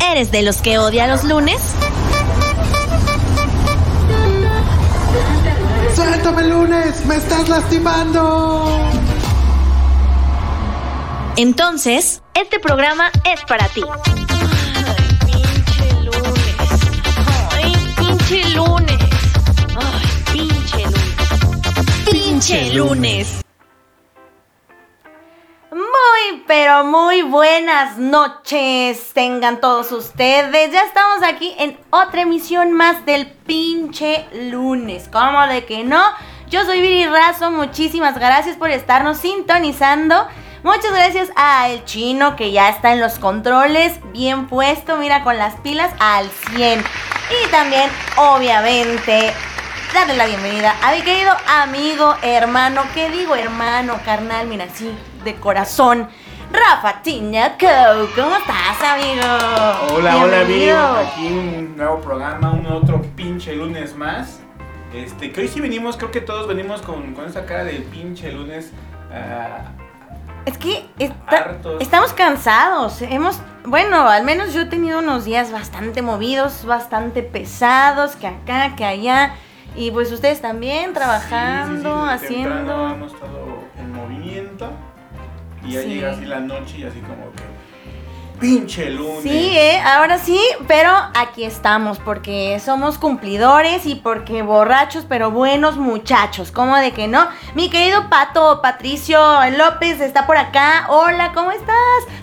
¿Eres de los que odia los lunes? ¡Suéltame lunes! ¡Me estás lastimando! Entonces, este programa es para ti. pinche lunes. Ay, pinche lunes. Ay, pinche lunes. Pinche lunes. Pero muy buenas noches tengan todos ustedes. Ya estamos aquí en otra emisión más del pinche lunes. ¿Cómo de que no? Yo soy Viri Razo, muchísimas gracias por estarnos sintonizando. Muchas gracias a el chino que ya está en los controles, bien puesto, mira, con las pilas al 100. Y también, obviamente, darle la bienvenida a mi querido amigo, hermano, ¿qué digo hermano, carnal? Mira, sí, de corazón. Rafa Tiñaco, ¿cómo estás, amigo? Hola, hola. Bienvenido. Aquí un nuevo programa, un otro pinche lunes más. Este, que hoy sí venimos, creo que todos venimos con, con esa cara del pinche lunes. ah, Es que está- estamos cansados. Hemos, bueno, al menos yo he tenido unos días bastante movidos, bastante pesados, que acá, que allá. Y pues ustedes también trabajando, sí, sí, sí, temprano haciendo. Hemos estado en movimiento. Y ya Sí. llega así la noche y así como que. Pinche lunes. Sí, ¿eh? ahora sí, pero aquí estamos porque somos cumplidores y porque borrachos, pero buenos muchachos. ¿Cómo de que no? Mi querido Pato Patricio López está por acá. Hola, ¿cómo estás?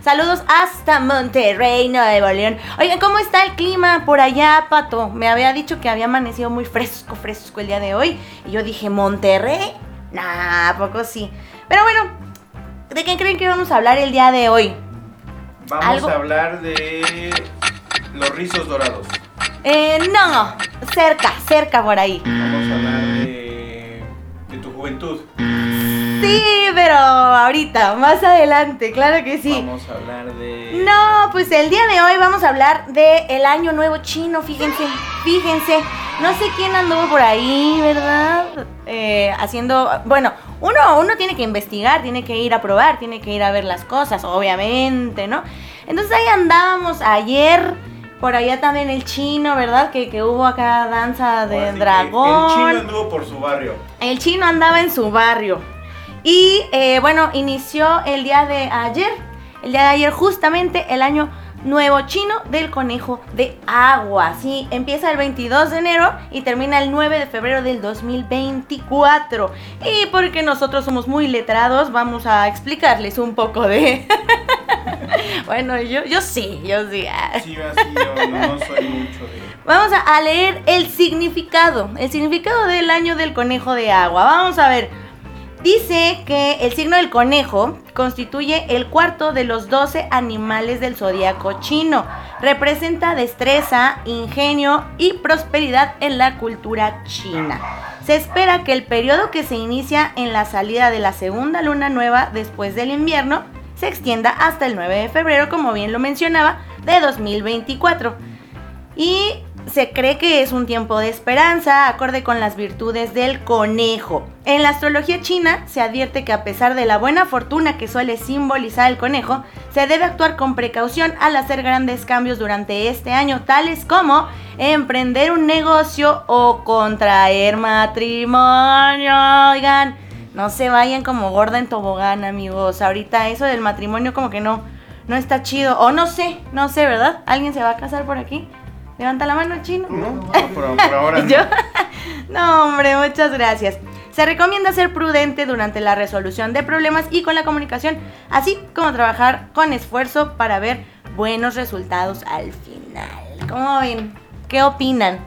Saludos hasta Monterrey, Nuevo León. Oigan, ¿cómo está el clima por allá, Pato? Me había dicho que había amanecido muy fresco, fresco el día de hoy. Y yo dije, ¿Monterrey? Nah, ¿a poco sí. Pero bueno, ¿de qué creen que vamos a hablar el día de hoy? Vamos algo- a hablar de los rizos dorados. Eh, no, cerca, cerca por ahí. Vamos a hablar de, de tu juventud. Sí, pero ahorita, más adelante, claro que sí. Vamos a hablar de. No, pues el día de hoy vamos a hablar de el año nuevo chino, fíjense, fíjense. No sé quién anduvo por ahí, ¿verdad? Eh, haciendo, bueno, uno, uno tiene que investigar, tiene que ir a probar, tiene que ir a ver las cosas, obviamente, ¿no? Entonces ahí andábamos ayer, por allá también el chino, ¿verdad? Que, que hubo acá danza de dragón. El chino anduvo por su barrio. El chino andaba en su barrio. Y eh, bueno, inició el día de ayer. El día de ayer, justamente el año nuevo chino del conejo de agua. Sí, empieza el 22 de enero y termina el 9 de febrero del 2024. Y porque nosotros somos muy letrados, vamos a explicarles un poco de. bueno, yo, yo sí, yo sí. Sí, así yo no soy mucho de. Vamos a leer el significado, el significado del año del conejo de agua. Vamos a ver. Dice que el signo del conejo constituye el cuarto de los 12 animales del zodiaco chino. Representa destreza, ingenio y prosperidad en la cultura china. Se espera que el periodo que se inicia en la salida de la segunda luna nueva después del invierno se extienda hasta el 9 de febrero, como bien lo mencionaba, de 2024. Y se cree que es un tiempo de esperanza, acorde con las virtudes del conejo. En la astrología china se advierte que a pesar de la buena fortuna que suele simbolizar el conejo, se debe actuar con precaución al hacer grandes cambios durante este año, tales como emprender un negocio o contraer matrimonio. Oigan, no se vayan como gorda en tobogán, amigos. Ahorita eso del matrimonio como que no, no está chido. O no sé, no sé, ¿verdad? ¿Alguien se va a casar por aquí? Levanta la mano, chino. No, por, por ahora no. ¿Yo? No, hombre, muchas gracias. Se recomienda ser prudente durante la resolución de problemas y con la comunicación, así como trabajar con esfuerzo para ver buenos resultados al final. ¿Cómo ven? ¿Qué opinan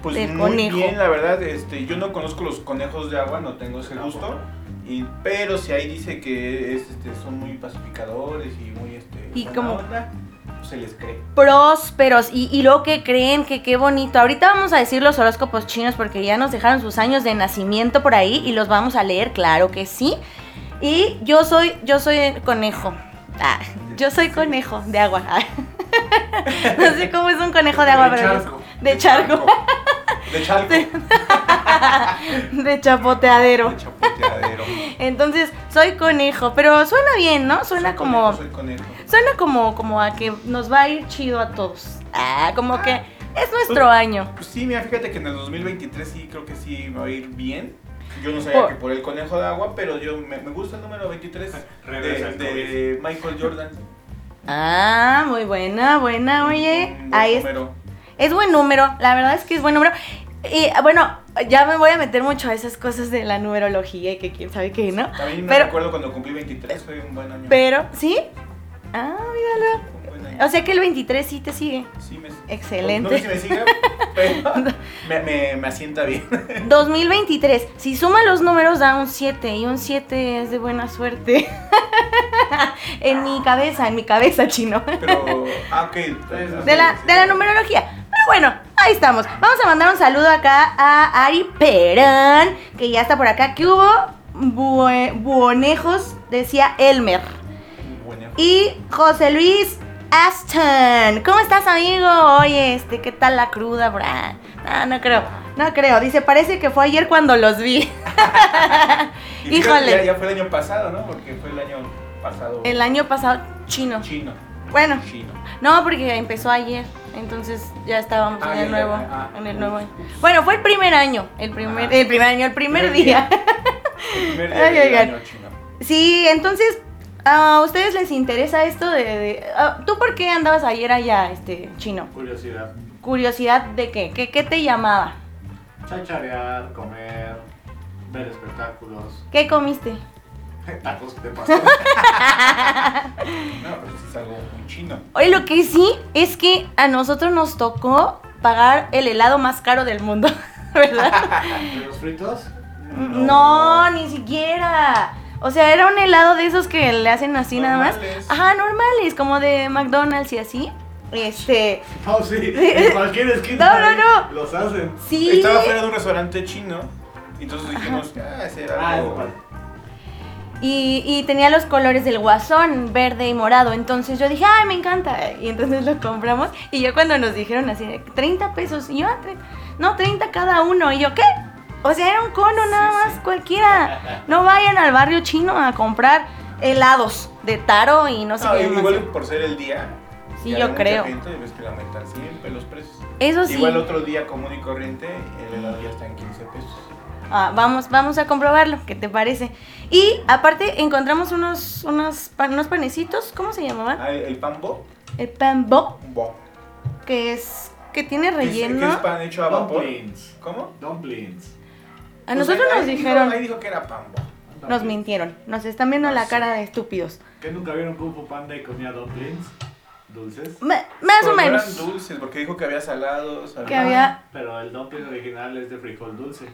Pues del muy conejo? bien, la verdad, este, yo no conozco los conejos de agua, no tengo ese gusto. Y, pero si ahí dice que es, este, son muy pacificadores y muy este, Y como- onda, pues se les cree. prósperos y, y luego que creen que qué bonito. Ahorita vamos a decir los horóscopos chinos porque ya nos dejaron sus años de nacimiento por ahí y los vamos a leer, claro que sí. Y yo soy, yo soy conejo. Ah, yo soy conejo de agua. no sé cómo es un conejo de agua, De pero charco. de charco, De chalco. de chapoteadero. De chapoteadero. Entonces, soy conejo, pero suena bien, ¿no? Suena Soy como conejo, soy conejo. Suena como, como a que nos va a ir chido a todos. Ah, como que es nuestro año. Pues sí, mira, fíjate que en el 2023 sí creo que sí va a ir bien. Yo no sabía Por- que por el conejo de agua, pero yo me, me gusta el número 23 Regresa de, de Michael Jordan. Ah, muy buena, buena, oye. Un buen Ahí es, número. es buen número, la verdad es que es buen número. Y bueno, ya me voy a meter mucho a esas cosas de la numerología y que quién sabe qué, ¿no? También me Pero, recuerdo cuando cumplí 23, fue un buen año. pero, ¿sí? Ah, míralo. O sea que el 23 sí te sigue. Sí me- Excelente. No sé si me sigue, pero me, me, me asienta bien. 2023, si suma los números da un 7 y un 7 es de buena suerte. en mi cabeza, en mi cabeza, chino. Pero, ah, ok. De la, de la numerología. Pero bueno, ahí estamos. Vamos a mandar un saludo acá a Ari Perán, que ya está por acá. ¿Qué hubo? Bue- buonejos, decía Elmer. Y José Luis Aston. ¿Cómo estás, amigo? Oye, este, ¿qué tal la cruda, bra? No, no creo. No creo. Dice, parece que fue ayer cuando los vi. Y Híjole. Ya, ya fue el año pasado, ¿no? Porque fue el año pasado. El año pasado, chino. chino. Bueno, Chino. no, porque empezó ayer. Entonces ya estábamos Ah, en ya, el ya, nuevo. ah, en el ah. nuevo año. Bueno, fue el primer año. El primer, el primer año, el primer Primer día. día. El primer día Ay, del año chino. sí, entonces. ¿A ustedes les interesa esto de... de- ah, ¿Tú por qué andabas ayer allá, este, chino? Curiosidad. ¿Curiosidad de qué? ¿Qué, qué te llamaba? Chacharear, comer, ver espectáculos, ¿Qué comiste? tacos de pastor. No, pero es algo muy chino. Oye, lo que sí es que a nosotros nos tocó pagar el helado más caro del mundo, ¿verdad? ¿De los fritos? No, ni siquiera. O sea, era un helado de esos que le hacen así nada más. Ajá, normales, como de McDonald's y así. Este, Oh, sí, en cualquier esquina. No, no, no. Los hacen. sí. Estaba fuera de un restaurante chino. Y entonces dijimos, ah, ese era Ah, algo. igual. Y, y tenía los colores del guasón, verde y morado. Entonces yo dije, ay, me encanta. Y entonces lo compramos. Y yo cuando nos dijeron así, de 30 pesos. Y yo, ah, no, 30 cada uno. Y yo, ¿qué? O sea, era un cono nada más, cualquiera. No vayan al barrio chino a comprar helados de taro y no sé No, qué. igual por ser el día. Sí, yo creo. gente, ves que le aumentan siempre los precios. Eso sí. Igual otro día común y corriente, el helado ya está en 15 pesos. Ah, vamos, vamos a comprobarlo, ¿qué te parece? Y aparte encontramos unos, unos, pan- unos panecitos, ¿cómo se llamaban? Ah, el pan bo, El pan bo, que es que tiene ¿Qué es- relleno. ¿Qué es pan hecho a vapor? Dumplings. ¿Cómo? Dumplings. A nosotros Pues nos ahí dijeron, Dijo, ahí dijo que era pan bo. nos mintieron, nos están viendo la cara de estúpidos. ¿Que nunca vieron Kung Fu Panda y comía dumplings? Dulces. Ma- más Pero o no menos. eran dulces, porque dijo que había salados. Que había Pero el dumpling original es de frijol dulce.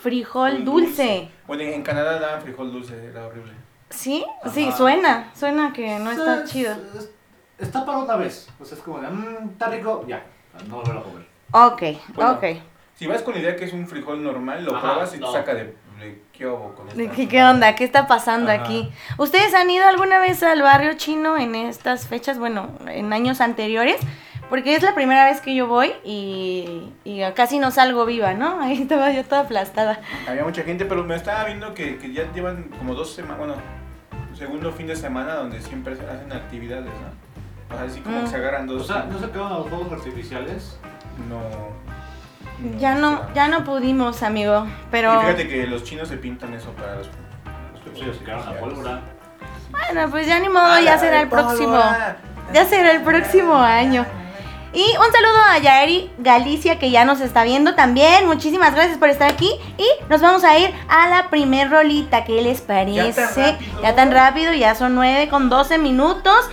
frijol dulce. Bueno, en Canadá daban frijol dulce, era horrible. ¿Sí? Sí, Ajá. suena, suena que no está Es- chido. es- Está para una vez. O sea, es como de, mmm, está rico, ya. No lo voy a comer. Ok, Bueno, ok. Si vas con la idea que es un frijol normal, lo Ajá, pruebas y no. te saca de, de qué hubo con ¿De esta- ¿Qué, ¿Qué onda? ¿Qué está pasando Ajá. aquí? ¿Ustedes han ido alguna vez al barrio chino en estas fechas? Bueno, en años anteriores. Porque es la primera vez que yo voy y, y casi no salgo viva, ¿no? Ahí estaba yo toda aplastada. Había mucha gente, pero me estaba viendo que, que ya llevan como dos semanas, bueno, segundo fin de semana donde siempre se hacen actividades, ¿no? O sea, así como Mm. que se agarran O dos. sea, ¿no se quedan los fuegos artificiales? no, Ya no, ya no pudimos, amigo. Pero Y fíjate que los chinos se pintan eso para los. los quedaron la pólvora. bueno, pues ya ni modo, Ah, ya la será el próximo. Ya será el próximo año. Y un saludo a Yaeri Galicia que ya nos está viendo también. Muchísimas gracias por estar aquí. Y nos vamos a ir a la primer rolita. ¿Qué les parece? rápido. Ya tan rápido, ya son 9 con 12 minutos.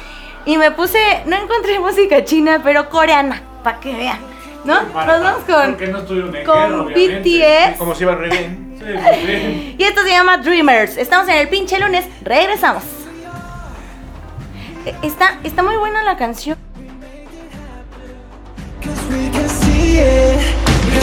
Y me puse, no encontré música china, pero coreana, para que vean. ¿No? Para- Nos vamos con, Porque no estuvieron en con. BTS. Como si iba re bien. Sí. Y esto se llama Dreamers. Estamos en el pinche lunes. Regresamos. Eh, Está, está muy buena la canción. Cause we can see it. The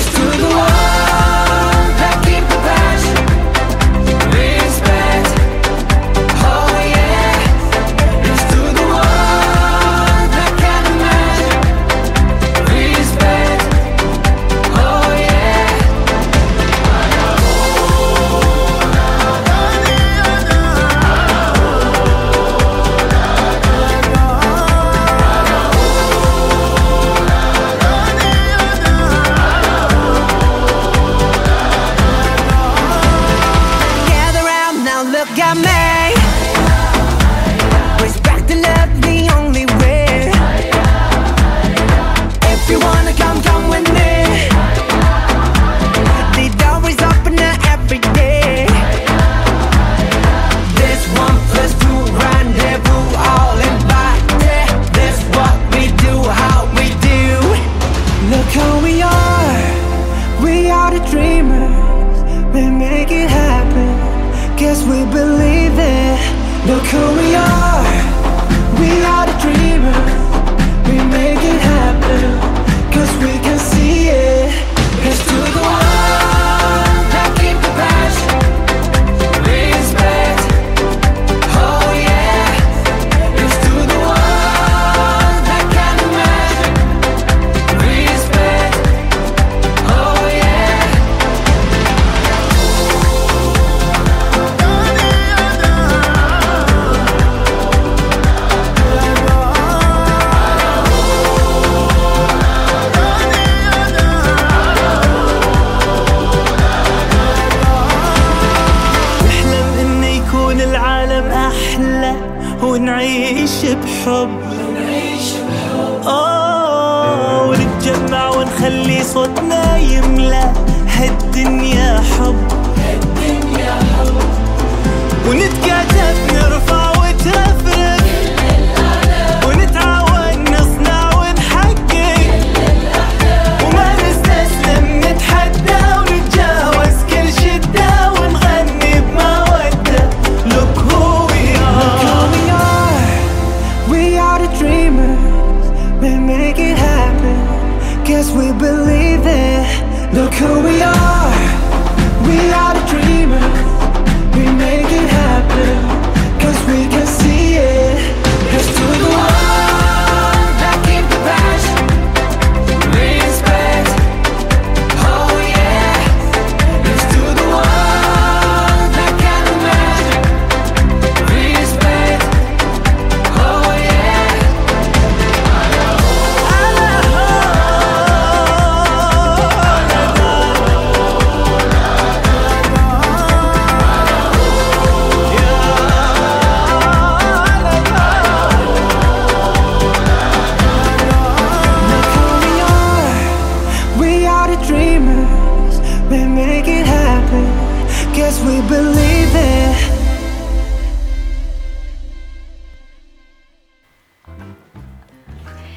Guess we believe it.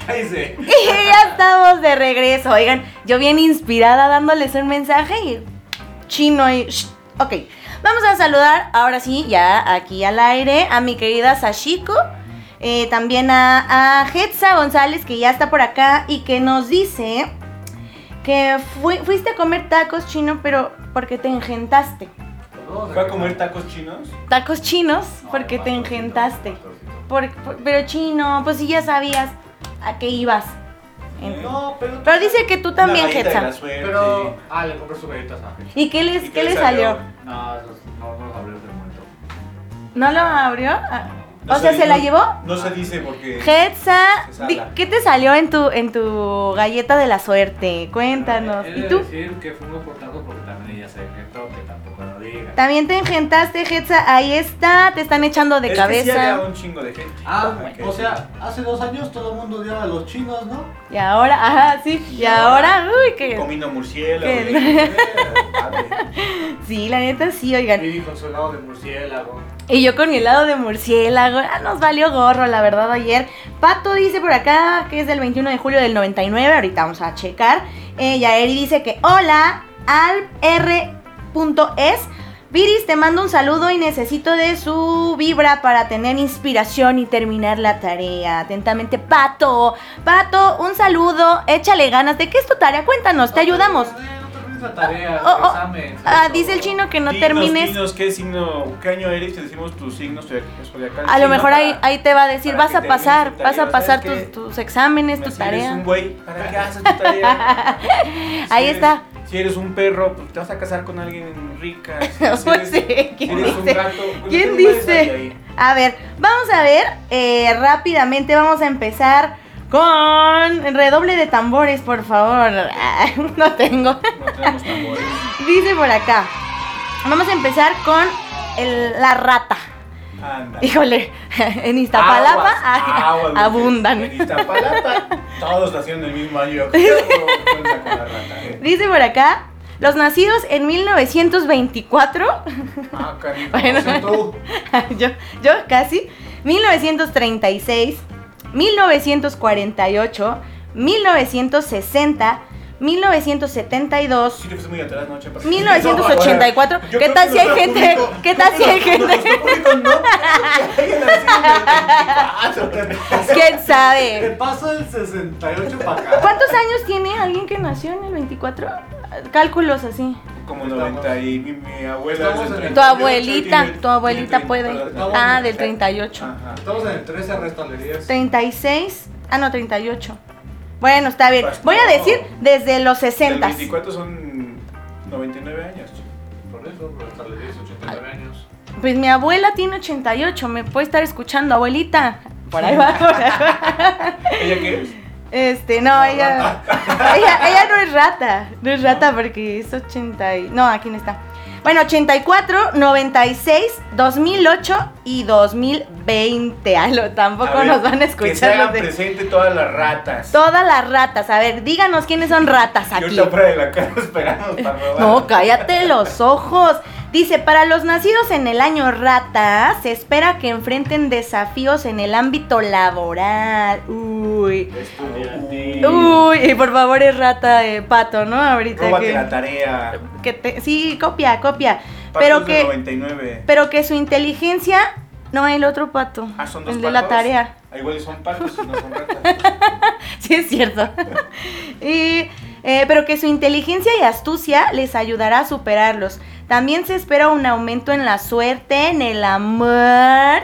Ahí sí. Y ya estamos de regreso. Oigan, yo bien inspirada dándoles un mensaje y chino ahí. Shh. Ok, vamos a saludar ahora sí, ya aquí al aire, a mi querida Sashiko. eh, también a, a Hetza González, que ya está por acá y que nos dice que fui- fuiste a comer tacos chino, pero porque te engentaste. ¿Fue a comer tacos chinos? Tacos chinos, porque te engentaste. Por- por- pero chino, pues si ya sabías a qué ibas. No, pero. Pero dice que tú también, suerte. Pero. Ah, le compré sus galletas a Hetza. ¿Y qué les, ¿Y qué les salió? No, no, no los desde el momento. ¿No lo abrió? Ah, No o sea, se ¿se la llevó? No se dice porque. Sala. ¿qué te salió en tu, en tu galleta de la suerte? Cuéntanos. He ¿Y de tú? decir que por tacos porque también ella se También te engentaste, Hetza. Ahí está, te están echando de es que sí había cabeza. un chingo de gente. Ah, Ok, o sea, hace dos años todo el mundo odiaba a los chinos, ¿no? Y ahora, ajá, sí. Y ahora, uy, que. Comiendo murciélago. Sí, la neta sí, oigan. Vivi con su helado de murciélago. Y yo con mi helado de murciélago. Ah, nos valió gorro, la verdad, ayer. Pato dice por acá que es del 21 de julio del 99. Ahorita vamos a checar. Eh, Yaeri dice que hola, al R.es. Viris, te mando un saludo y necesito de su vibra para tener inspiración y terminar la tarea. Atentamente, Pato. Pato, un saludo. Échale ganas. ¿De qué es tu tarea? Cuéntanos, te ayudamos. No termines la tarea, Oh, oh. examen. Ah, dice el chino que no Dinos, termines. dinos qué signo, qué año eres, te decimos tus signos zodiacales. A lo mejor ahí, para- ahí te va a decir, vas a pasar, vas a pasar ¿Sabes tus, tus exámenes, tu tarea. un güey, ¿para qué haces tu tarea? Ahí eres- está. Si eres un perro, pues te vas a casar con alguien rica. Si Pues eres- si ¿quién eres un dice? gato, pues ¿Quién dice? A ver, vamos a ver eh, rápidamente, vamos a empezar con redoble de tambores, por favor. No tengo. No tenemos tambores. Dice por acá. Vamos a empezar con el- la rata. Anda. Híjole, en Iztapalapa Aguas, aguas, abundan. En Iztapalapa, todos nacieron el mismo año. ¿eh? Dice por acá, los nacidos en 1924 Ah, cariño. Bueno. Tú. yo, yo casi. 1936, 1948, 1960, 1972, Sí, te muy atrás, ¿no, Chepas? 1984. Yo ¿Qué tal si hay gente? público- ¿Qué tal si hay gente? nuestro público no creo que alguien nacido en el 24. ¿Quién Te sabe? paso el 68 para acá. ¿Cuántos años tiene alguien que nació en el 24? Cálculos así. Como 90 y mi, mi abuela es del Tu 38, abuelita, tu abuelita puede. 30, Estamos Ah, en- del 38. Ajá. Estamos en el 13 restalerías. 36. Ah, no, 38. Bueno, está bien. Voy a decir desde los Del 60. 24 son 99 años. Por eso, restalerías, 89 años. Pues mi abuela tiene 88, me puede estar escuchando, abuelita. Por ahí va. por ahí va. ¿Ella qué es? Este, no, ella, ella. Ella no es rata. No es rata porque es 80 y. No, aquí no está. Bueno, 84, 96, 2008 y 2020. Ay, lo, tampoco ver, nos van a Que se escuchar hagan de- presente todas las ratas. Todas las ratas. A ver, díganos quiénes son ratas Yo aquí. ahorita fuera de la casa esperamos para robar. No, cállate los ojos. Dice, para los nacidos en el año rata, se espera que enfrenten desafíos en el ámbito laboral. Uy. Estudiantil. Uy, y por favor es rata de pato, ¿no? Ahorita Róbate que, la tarea. que te- sí, copia, copia. Patos pero que 99. pero que su inteligencia no el otro pato, Ah, son dos el de la tarea. Ah, igual son patos y no son ratas. Sí, es cierto. y, eh, pero que su inteligencia y astucia les ayudará a superarlos. También se espera un aumento en la suerte, en el amor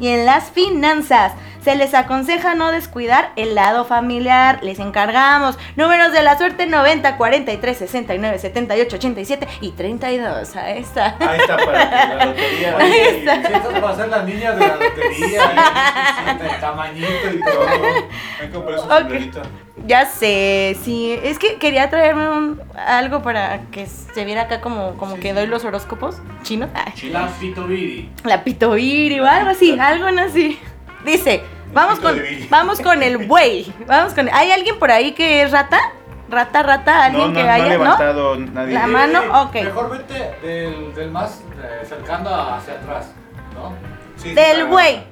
y en las finanzas. Se les aconseja no descuidar el lado familiar. Les encargamos. Números de la suerte 90, 43, 69, 78, 87 y 32. Ahí está. Ahí está para que la lotería. Ahí está. Estas van a ser las niñas de la lotería. ¿eh? El tamañito y todo. Hay que comprar su Ok. sombrerito. Ya sé, sí. Es que quería traerme un, algo para que se viera acá como, como Sí, que sí. doy los horóscopos chinos. La Pitobiri. La pitoiri o algo así, algo así. Dice, vamos con, vamos con el buey. Vamos con. ¿Hay alguien por ahí que es rata? Rata, rata, alguien No, no, que no ha haya, ¿no? levantado nadie. La mano, ok. Mejor vete del, del más eh, cercano hacia atrás, ¿no? Sí, Del buey.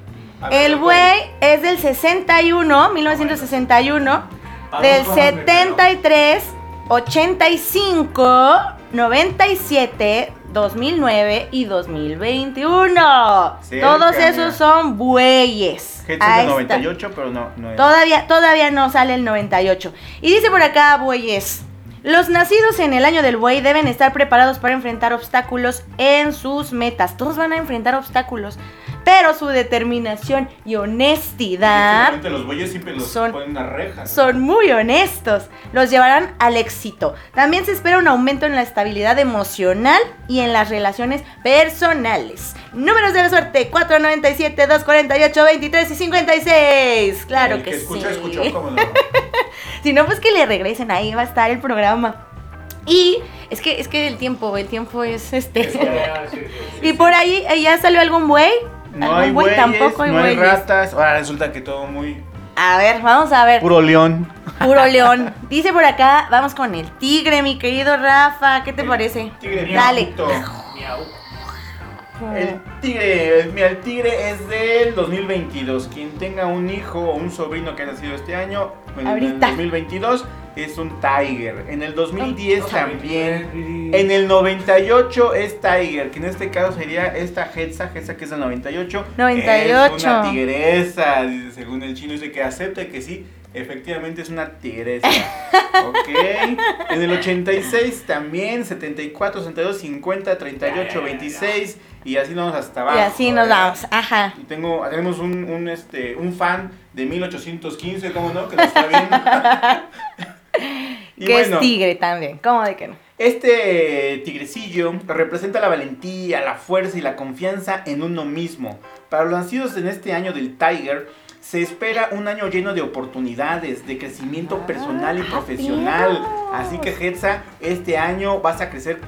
El buey es del 61, 1961, del Vamos con el 73, 85, 97, 2009 y 2021. Cerca, Todos mira. esos son bueyes. Headset Ahí de está. 98, pero no, no es. Todavía, todavía no sale el 98. Y dice por acá, bueyes. Los nacidos en el año del buey deben estar preparados para enfrentar obstáculos en sus metas. Todos van a enfrentar obstáculos. Pero su determinación y honestidad los bueyes siempre los son- ponen una reja. ¿no? son muy honestos. Los llevarán al éxito. También se espera un aumento en la estabilidad emocional y en las relaciones personales. Números de la suerte: 497, 248, 23 y 56. Claro El que, que escucha, sí. escuchó, ¿cómo no? Si no, pues que le regresen, ahí va a estar el programa. Y es que, es que el tiempo, el tiempo es este. Sí, sí, sí. y por ahí eh, ya salió algún buey. No ¿Algún hay buey? bueyes, Tampoco hay no hay bueyes. ratas. Ahora resulta que todo muy... A ver, vamos a ver. Puro león. Puro león. Dice por acá, vamos con el tigre, mi querido Rafa. ¿Qué te El parece? Tigre Dale. Miau. El tigre, mira, el tigre es del 2022. Quien tenga un hijo o un sobrino que haya nacido este año, en el Ahorita. 2022, es un tiger. En el 2010 No, también. Viri. En el 98 es Tiger, que en este caso sería esta Hetza, Hetza que es del 98. 98. Es una tigresa, según el chino, dice que acepta que sí, efectivamente es una tigresa. ok. En el 86 también, 74, 62, 50, 38, 26 y así nos vamos hasta abajo. Y así nos vamos. Ajá. Y tengo, tenemos un, un, este, un fan de 1815, ¿cómo no? Que nos está viendo. Y que bueno, es tigre también. ¿Cómo de que no? Este tigrecillo representa la valentía, la fuerza y la confianza en uno mismo. Para los nacidos en este año del Tiger, se espera un año lleno de oportunidades, de crecimiento personal y Ah, profesional. Dios. Así que Hetza, este año vas a crecer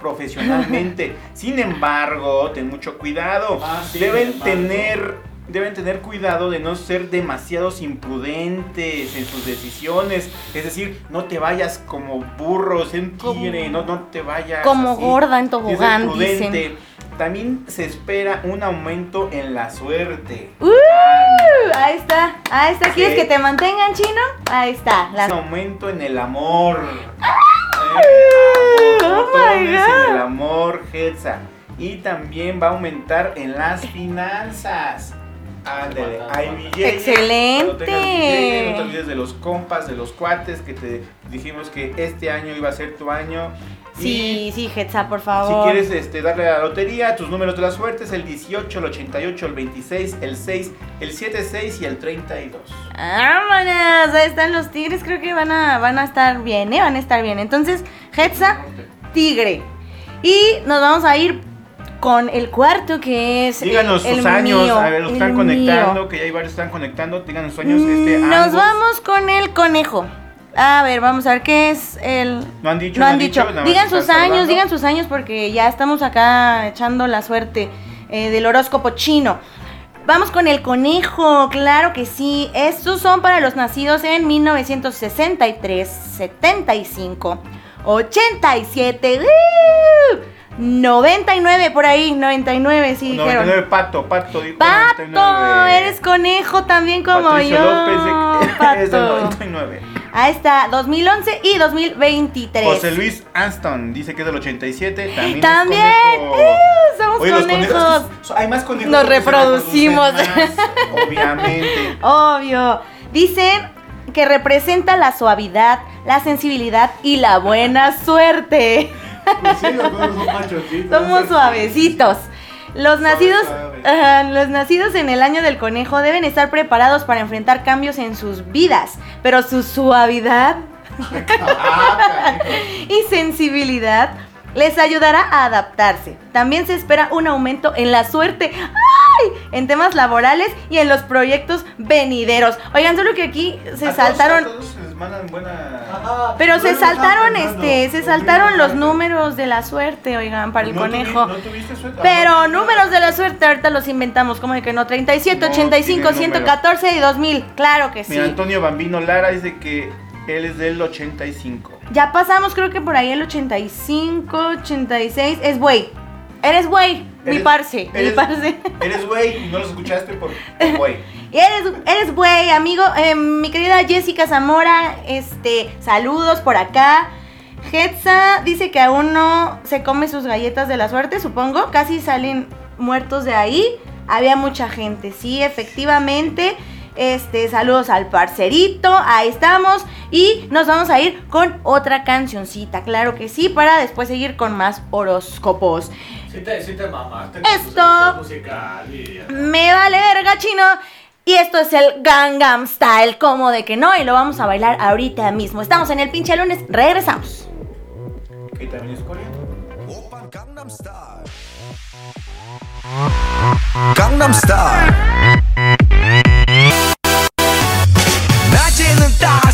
profesionalmente. Sin embargo, ten mucho cuidado. Ah, Deben tener deben tener cuidado de no ser demasiados imprudentes en sus decisiones. Es decir, no te vayas como burro, tigre, no, no te vayas. Como así. gorda en tobogán, dicen. También se espera un aumento en la suerte. ¡Uh! Ahí está, ahí está. ¿Quieres que te mantengan chino? Ahí está. las- Un aumento en el amor. ¡Ah! Eh, Oh botones my God. en el amor, Hetza. Y también va a aumentar en las finanzas. Ándale, hay billetes. Excelente. No te olvides de los compas, de los cuates que te dijimos que este año iba a ser tu año. Sí, sí, Hetza, por Si favor. quieres este, darle a la lotería, tus números de la suerte es el 18, el 88, el 26, el 6, el 76 y el 32. Vámonos, ahí están los tigres, creo que van a, van a estar bien, ¿eh? Van a estar bien. Entonces, Hetza, tigre. Y nos vamos a ir con el cuarto que es. Díganos el, sus el años, mío, a ver, los están conectando, que ya hay varios que están conectando. Díganos sus años, este, Nos ambos. vamos con el conejo. A ver, vamos a ver qué es el. No han dicho, No han dicho. más Digan sus años, digan sus años porque ya estamos acá echando la suerte eh, del horóscopo chino. Vamos con el conejo, claro que sí. Estos son para los nacidos en 1963, 75, 87, ¡uh! 99 por ahí, 99, sí dijeron. 99, pato, pato, dijo Pato, 99. eres conejo también como Patricio yo. López de- es del Pato. 99. Ahí está, 2011 y 2023. José Luis Anston dice que es del 87. También. También. ¡Eh! somos Oye, los conejos. Hay más conejos. Nos reproducimos. más, obviamente. Obvio. Dicen que representa la suavidad, la sensibilidad y la buena suerte. Pues sí, los son machos, sí. Somos suavecitos. Los nacidos, los nacidos en el año del conejo deben estar preparados para enfrentar cambios en sus vidas, pero su suavidad Ah, y sensibilidad les ayudará a adaptarse. También se espera un aumento en la suerte. ¡Ay! En temas laborales y en los proyectos venideros. Oigan, solo que aquí se a todos- saltaron. a todos les mandan buena. Ajá, Pero se saltaron este, se saltaron los números de la suerte, oigan, para el No tuvi- conejo. no tuviste suerte. Pero Ah, no. números de la suerte ahorita los inventamos, como de que no, 37, No 85, tiene número. 114 y 2000. Claro que sí. Mira, Antonio Bambino Lara dice que él es del 85. Ya pasamos, creo que por ahí el 85, 86. Es güey. Eres güey, mi Eres- parce, mi parce. Eres güey no los escuchaste por güey. Eres, eres güey, amigo. Eh, mi querida Jessica Zamora, este, saludos por acá. Hetza dice que aún no se come sus galletas de la suerte, supongo. Casi salen muertos de ahí. Había mucha gente, sí, efectivamente. Este, saludos al parcerito, ahí estamos. Y nos vamos a ir con otra cancioncita, claro que sí, para después seguir con más horóscopos. Te, te Esto musical y... me vale verga, chino. Y esto es el Gangnam Style, como de que no, y lo vamos a bailar ahorita mismo. Estamos en el pinche lunes, regresamos. Gangnam Gangnam Style.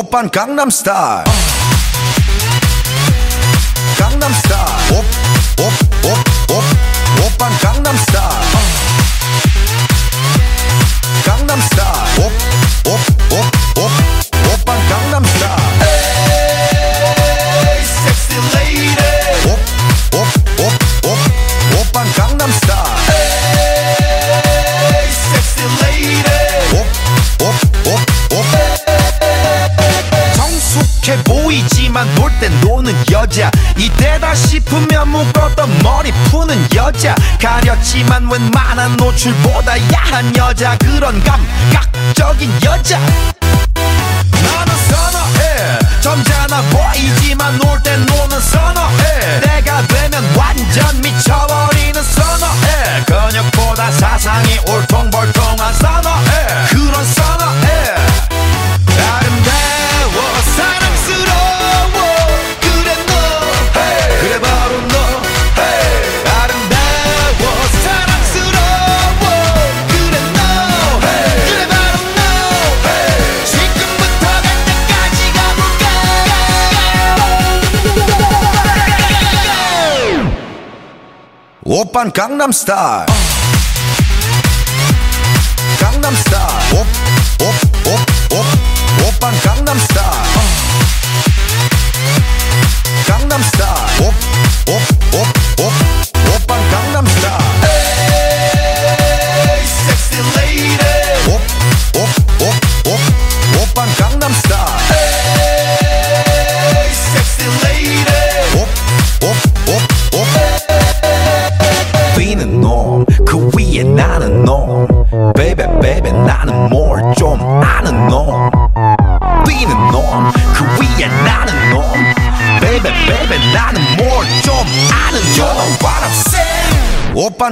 오빤 강남스타일 강남스타일 옵옵옵옵 오빤 강남스타일 강남스타일 옵 가렸지만 웬만한 노출보다 야한 여자 그런 감각적인 여자. 나는 선어해. 점잖아 보이지 von Gangnam Style. Gangnam Style.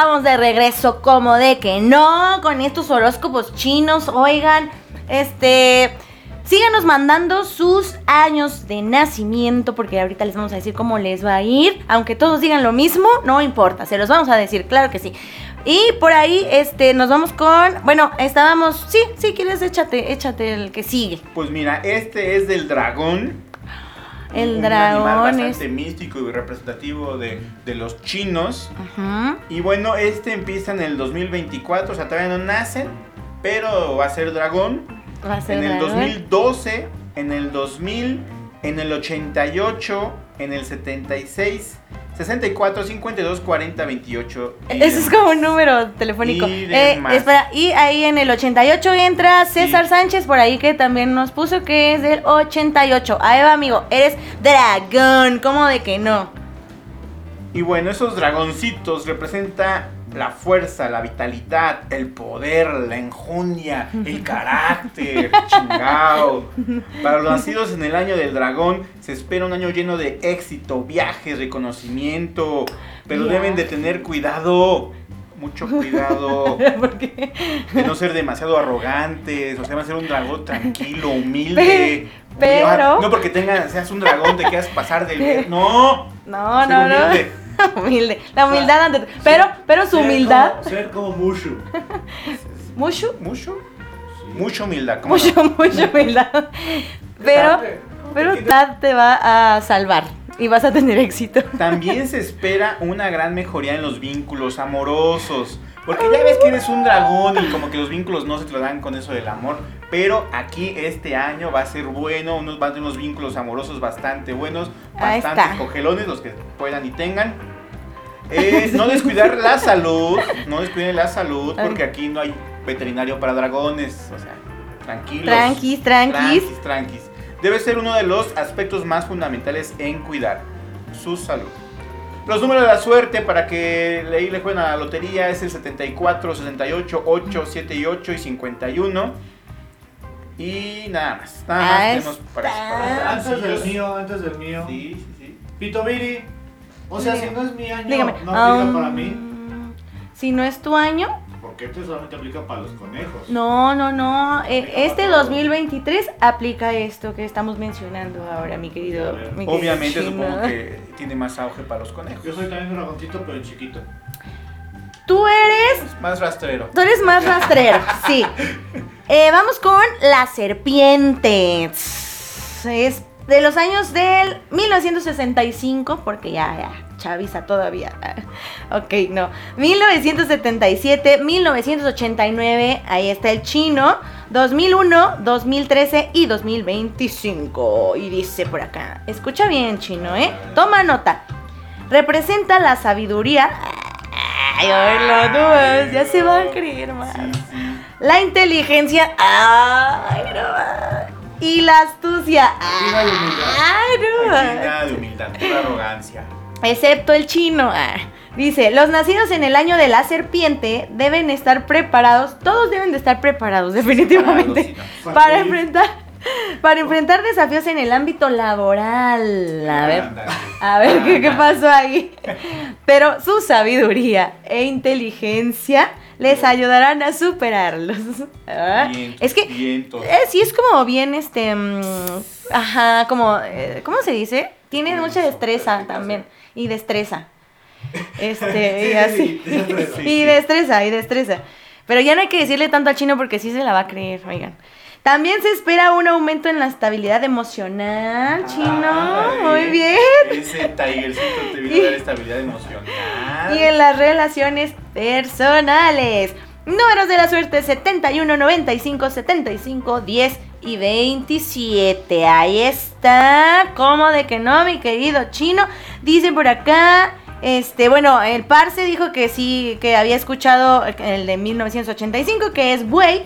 estamos de regreso, como de que no, con estos horóscopos chinos. Oigan, este. Síganos mandando sus años de nacimiento, porque ahorita les vamos a decir cómo les va a ir. Aunque todos digan lo mismo, no importa, se los vamos a decir, claro que sí. Y por ahí, este, nos vamos con. Bueno, estábamos. Sí, sí, quieres, échate, échate el que sigue. Pues mira, este es del dragón. El un dragón animal es. bastante místico y representativo de, de los chinos. Ujú. Y bueno, este empieza en el 2024, o sea, todavía no nacen, pero va a ser dragón. Va a ser En el dragón. 2012, en el 2000, en el 88, en el 76, 64, 52, 40, 28. y Ese es como un número telefónico. Y Eh, espera, y ahí en el 88 entra César Sí. Sánchez por ahí que también nos puso que es del 88. Ahí va, amigo, eres dragón, ¿cómo de que no? Y bueno, esos dragoncitos representa la fuerza, la vitalidad, el poder, la enjundia, el carácter, chingao. Para los nacidos en el año del dragón se espera un año lleno de éxito, viajes, reconocimiento, pero deben de tener cuidado, mucho cuidado, Porque de no ser demasiado arrogantes, o sea, va a ser un dragón tranquilo, humilde. Pe- pero- No porque tengas, seas un dragón, te quieras pasar del... No. no, no, no. humilde. La humildad ante pero pero su Ser humildad, como- ser como Mushu. mucho Mucho, mucha humildad. ¿cómo mucho mucha humildad. Pero pero humildad te va a salvar y vas a tener éxito. no? También se espera una gran mejoría en los vínculos amorosos. Porque ya ves que eres un dragón y como que los vínculos no se te lo dan con eso del amor. Pero aquí este año va a ser bueno, unos van a tener unos vínculos amorosos bastante buenos, Ahí bastante está. cogelones, los que puedan y tengan. Eh, no descuidar la salud, no descuiden la salud, porque aquí no hay veterinario para dragones. O sea, tranquilos. Tranquis, tranquis. Tranquis, tranquis. Debe ser uno de los aspectos más fundamentales en cuidar su salud. Los números de la suerte para que ahí le jueguen a la lotería es el 74, 68, 8, 7 y 8 y 51. Y nada más. Nada más Ahí tenemos para. Antes del mío, antes del mío. Sí, sí, sí. Pito Viri. O sea, si no es mi año, Dígame. no aplica um, para mí. Si no es tu año, Porque este solamente aplica para los conejos. No, no, no. eh, este para todo. 2023 aplica esto que estamos mencionando ahora, mi querido. Mi Obviamente supongo que tiene más auge para los conejos. Yo soy también un dragoncito, pero chiquito. Tú eres. Más rastrero. Tú eres más rastrero, sí. Eh, vamos con la serpiente. Es de los años del 1965, porque ya, ya, chaviza todavía. Ok, no. 1977, 1989, ahí está el chino. 2001, 2013 y 2025. Y dice por acá, escucha bien chino, ¿eh? Toma nota. Representa la sabiduría. Ay, a verlo, tú ves, ya se va a creer más. La inteligencia. Ay, no. Y la astucia. Ay, no. Nada de humildad, pura arrogancia. Excepto el chino. Ah. Dice, los nacidos en el año de la serpiente deben estar preparados, todos deben de estar preparados definitivamente, para enfrentar, para enfrentar desafíos en el ámbito laboral. A ver, a ver ¿qué, qué pasó ahí. Pero su sabiduría e inteligencia les ayudarán a superarlos. Ah, Vientos, Es que eh, sí es como bien, este, mm, ajá, como, eh, ¿cómo se dice? Tiene mucha destreza también y destreza. Este, y así. Sí, sí, sí, y destreza, y destreza. Pero ya no hay que decirle tanto al chino porque sí se la va a creer, oigan. También se espera un aumento en la estabilidad emocional, chino. Ay, Muy bien. Ese tigercito te vino a dar estabilidad emocional. Y en las relaciones personales. Números de la suerte 71, 95, 75, 10 y 27. Ahí está. ¿Cómo de que no, mi querido chino? Dice por acá. Este, bueno, el Parse dijo que sí, que había escuchado el de 1985, que es Buey.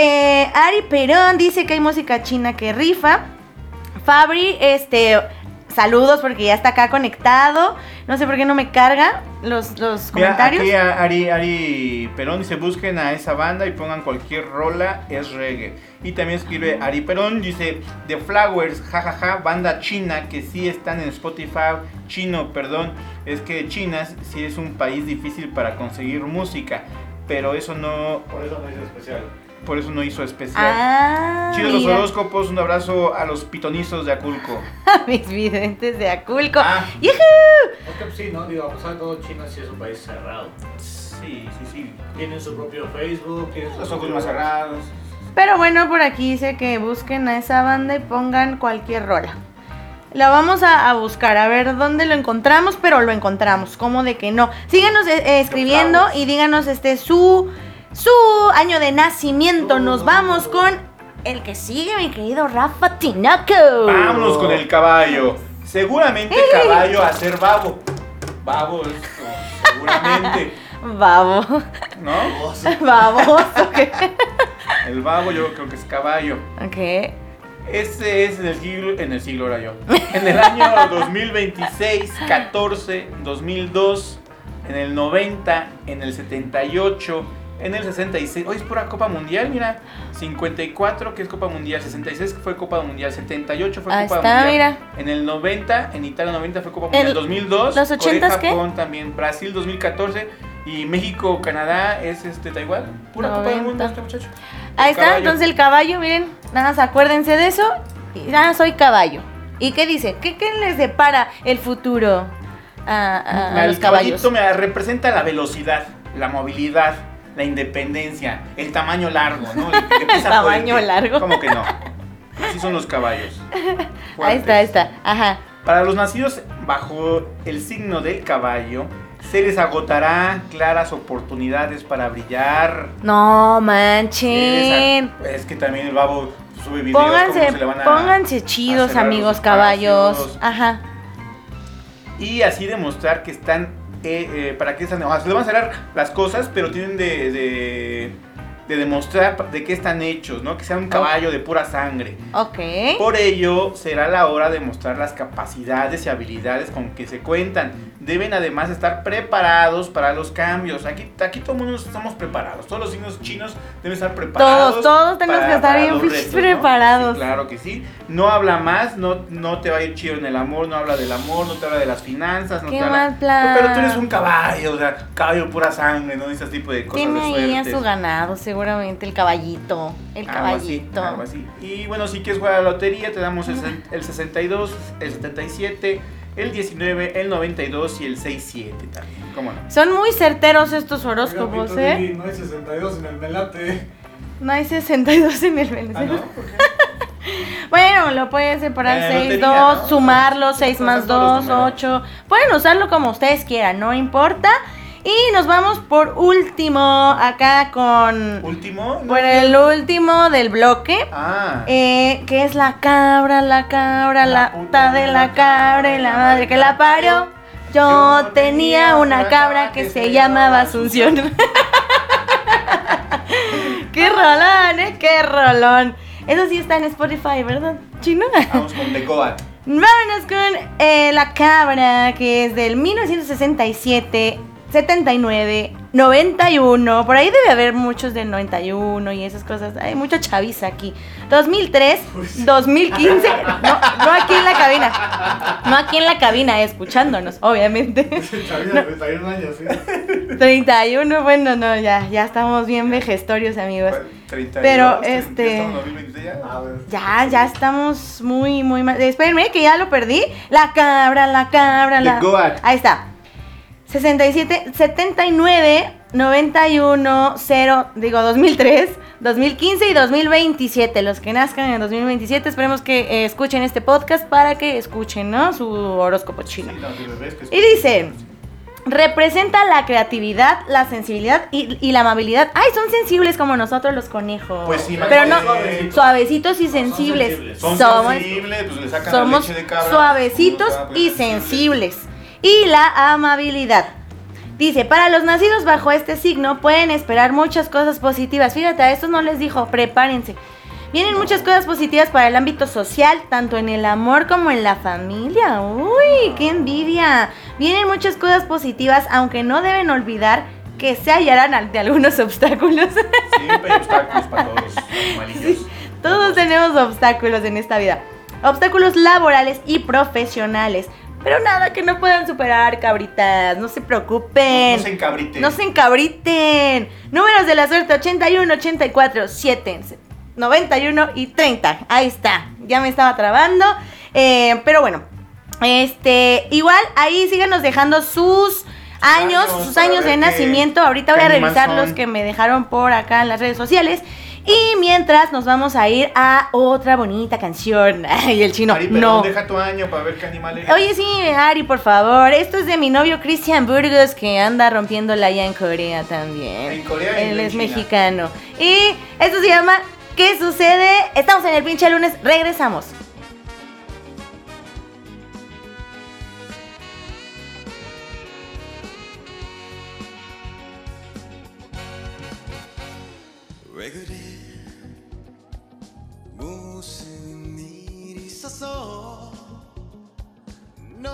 Eh, Ari Perón dice que hay música china que rifa. Fabri, este, saludos porque ya está acá conectado. No sé por qué no me carga los, los Mira, comentarios. aquí a Ari, Ari Perón dice busquen a esa banda y pongan cualquier rola, es reggae. Y también escribe Ari Perón, dice The Flowers, jajaja, banda china que sí están en Spotify, chino, perdón, es que China sí es un país difícil para conseguir música, pero eso no, Por eso no hice especial. Por eso no hizo especial. Ah, Chido los horóscopos, un abrazo a los pitonizos de Aculco. Mis videntes de Aculco. Ah. Que sí, ¿no? Digo, a pesar de todo, China sí es un país cerrado. Sí, sí, sí. Tienen su propio Facebook, tienen su Los ojos más cerrados. Pero bueno, por aquí dice que busquen a esa banda y pongan cualquier rola. La vamos a, a buscar, a ver dónde lo encontramos, pero lo encontramos, como de que no. Síganos eh, eh, escribiendo y díganos este su su año de nacimiento. Nos vamos con el que sigue, mi querido Rafa Tinaco. Vámonos con el caballo. Seguramente caballo a ser babo. Babo, seguramente. Babo. ¿No? Baboso. ¿qué? El babo yo creo que es caballo. ok. Este es en el siglo, en el siglo era yo. En el año 2026, 14, 2002, en el 90, en el 78, en el 66. Hoy es pura Copa Mundial, mira. 54 que es Copa Mundial, 66 que fue Copa Mundial, 78 fue Ahí Copa está, Mundial. En el 90, en Italia 90 fue Copa Mundial, El- 2002, ¿los 80s Corea, qué? Japón también, Brasil 2014 y México, Canadá es este Taiwán. Pura Copa del 90. Mundo este muchacho. Ahí El está, caballo. entonces el caballo, miren, nada más acuérdense de eso. Y nada, soy caballo. ¿Y qué dice? ¿Qué, qué les depara el futuro a, a- a el los caballos? caballito me representa la velocidad, la movilidad, la independencia, el tamaño largo, ¿no? El que Tamaño fuerte. largo. ¿Cómo que no? Así son los caballos. Ahí está, ahí está. Ajá. Para los nacidos bajo el signo del caballo, se les agotará claras oportunidades para brillar. No manchen. Es que también el babo sube videos Pónganse, cómo se le van a pónganse chidos, amigos caballos. Ajá. y así demostrar que están eh, eh, para qué están o sea, se le van a cerrar las cosas pero tienen de, de, de demostrar de qué están hechos no que sea un caballo de pura sangre. Ok. por ello será la hora de mostrar las capacidades y habilidades con que se cuentan deben además estar preparados para los cambios aquí aquí todo el mundo estamos preparados todos los signos chinos deben estar preparados Todos, todos tenemos que estar bien preparados. Sí, claro que sí no habla más no, no te va a ir chido en el amor no habla del amor no te habla de las finanzas no Qué te habla- mal plan. pero tú eres un caballo o sea caballo pura sangre no ese tipo de cosas Tiene de ahí a su ganado, seguramente, el caballito. El Algo así, caballito. algo así. Y bueno, si quieres jugar a la lotería, te damos el, el 62, el 77, el 19, el 92 y el 67 también. ¿Cómo no? Son muy certeros estos horóscopos, ¿eh? No hay 62 en el melate. No hay 62 en el Ah, Venezuela. ¿no? Bueno, lo pueden separar Eh, 6, lotería, 2, ¿no? sumarlo, 6 Pasan más todos 2, los números. 8. Pueden usarlo como ustedes quieran, no importa. Y nos vamos por último acá con... Último. ¿no? Por el último del bloque. Ah. Eh, que es la cabra, la cabra, la, puta de la cabra y la madre que la parió. Yo tenía una cabra que se llamaba Asunción. qué rolón, eh, qué rolón. Eso sí está en Spotify, ¿verdad? ¿Chino? Vamos con The Goat. Vámonos con eh, La Cabra, que es del 1967, 79, 91. Por ahí debe haber muchos del 91 y esas cosas. Hay mucha chaviza aquí. 2003, 2015. No, no aquí en la cabina. No aquí en la cabina, escuchándonos, obviamente. Chavita, 31 años, sí. 31, bueno, no, ya, ya estamos bien vejestorios, amigos. 32, Pero, 30, este- ya estamos en 2026 ya. Estamos muy, muy mal. Espérenme, que ya lo perdí. La cabra, la cabra, la. Ahí está. 67, 79, 91, 0, digo 2003, 2015 y 2027. Los que nazcan en 2027, esperemos que eh, escuchen este podcast para que escuchen, ¿no? Su horóscopo chino. Y dice, representa la creatividad, la sensibilidad y, y la amabilidad. Ay, son sensibles como nosotros los conejos. Pues sí, pero no imagínate. suavecitos y sensibles. sensibles. Son Somos, sensibles, pues le sacan somos la leche de cabra. suavecitos y sensibles. Y la amabilidad. Dice, para los nacidos bajo este signo pueden esperar muchas cosas positivas. Fíjate, a estos no les dijo, prepárense. Vienen muchas cosas positivas para el ámbito social, tanto en el amor como en la familia. Uy, qué envidia. Vienen muchas cosas positivas, aunque no deben olvidar que se hallarán ante algunos obstáculos. Siempre hay obstáculos para todos los animalillos. Todos tenemos obstáculos en esta vida. Obstáculos laborales y profesionales. Pero nada que no puedan superar, cabritas. No se preocupen. No se encabriten. No se encabriten. Números de la suerte: 81, 84, 7, 91 y 30. Ahí está. Ya me estaba trabando. Eh, pero bueno. Este. Igual ahí síganos dejando sus años, años, sus años de nacimiento. Ahorita voy a revisar los que me dejaron por acá en las redes sociales. Y mientras nos vamos a ir a otra bonita canción. Ay, el chino. Ari, pero no. deja tu año para ver qué animal eres. Oye, sí, Ari, por favor. Esto es de mi novio Christian Burgos, que anda rompiéndola allá en Corea también. En Corea y Él en es China. mexicano. Y esto se llama ¿Qué sucede? Estamos en el pinche lunes. Regresamos.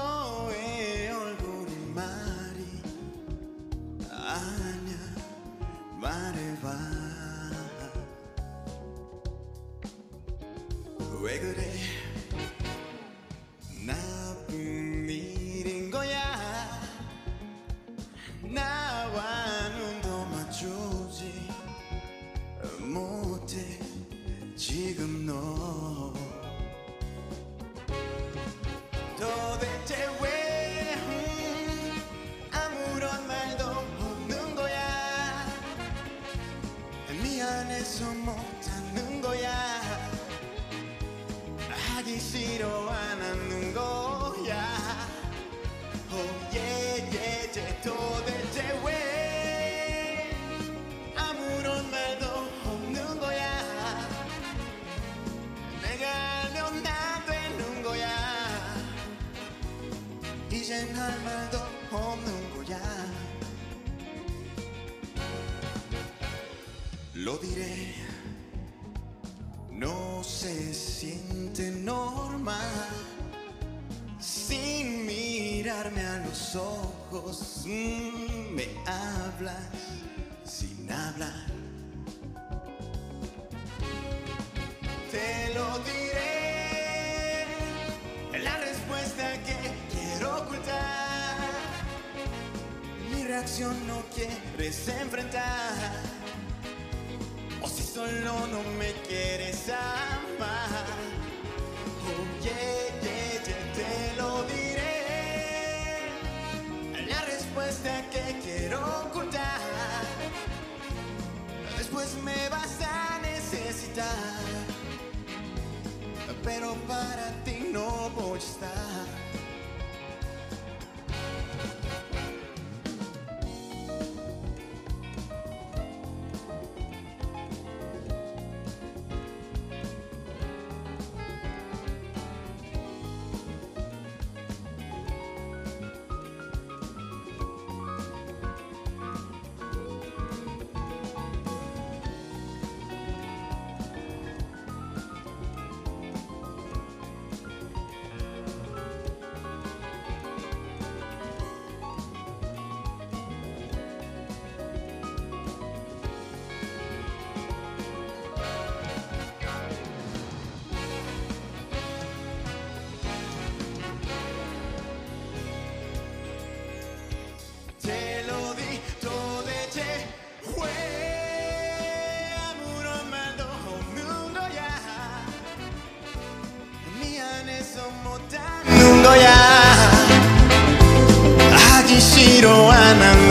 너의 얼굴이 말이 아냐 말해봐. 왜 그래? 나쁜 일인 거야. 나와 눈도 맞추지 못해 지금 너 Mi reacción no quieres enfrentar. O si solo no me quieres amar. Quiroana,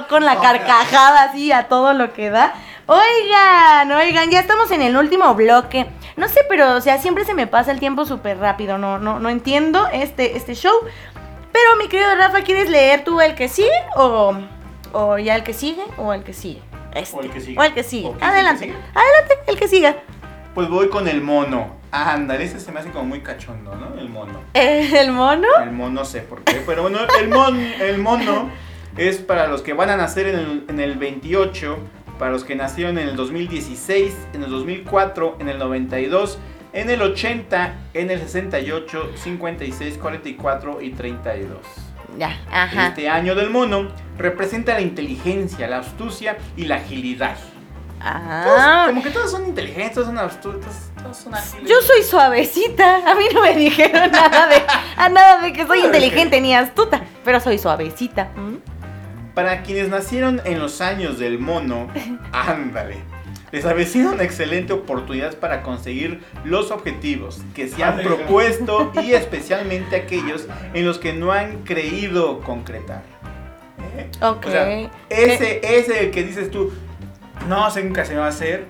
yo con la carcajada así a todo lo que da. Oigan, oigan, ya estamos en el último bloque. No sé, pero o sea, siempre se me pasa el tiempo súper rápido. No, no, no entiendo este, este show. Pero mi querido Rafa, ¿quieres leer tú el que sigue? O, o ya el que sigue o el que sigue. Este. O el que sigue. O el que sigue. Ok, ¿el que Adelante. sigue? Adelante, el que siga. Pues voy con el mono. Ándale, ese se me hace como muy cachondo, ¿no? El mono. ¿El mono? El mono no sé por qué, pero bueno, el, mon, el mono es para los que van a nacer en el, en el 28, para los que nacieron en el 2016, en el 2004, en el 92, en el 80, en el 68, 56, 44 y 32. Ya, ajá. Este año del mono representa la inteligencia, la astucia y la agilidad. Todos- Ah, como que todos son inteligentes, todos son astutos, todos son ágiles. yo soy suavecita. A mí no me dijeron nada de, a nada de que soy que- inteligente ni astuta, pero soy suavecita. ¿Mm? Para quienes nacieron en los años del mono, ándale. Les avecina una excelente oportunidad para conseguir los objetivos que se han propuesto y especialmente aquellos en los que no han creído concretar. ¿Eh? Ok. O sea, ese es el que dices tú, no sé nunca se me va a hacer.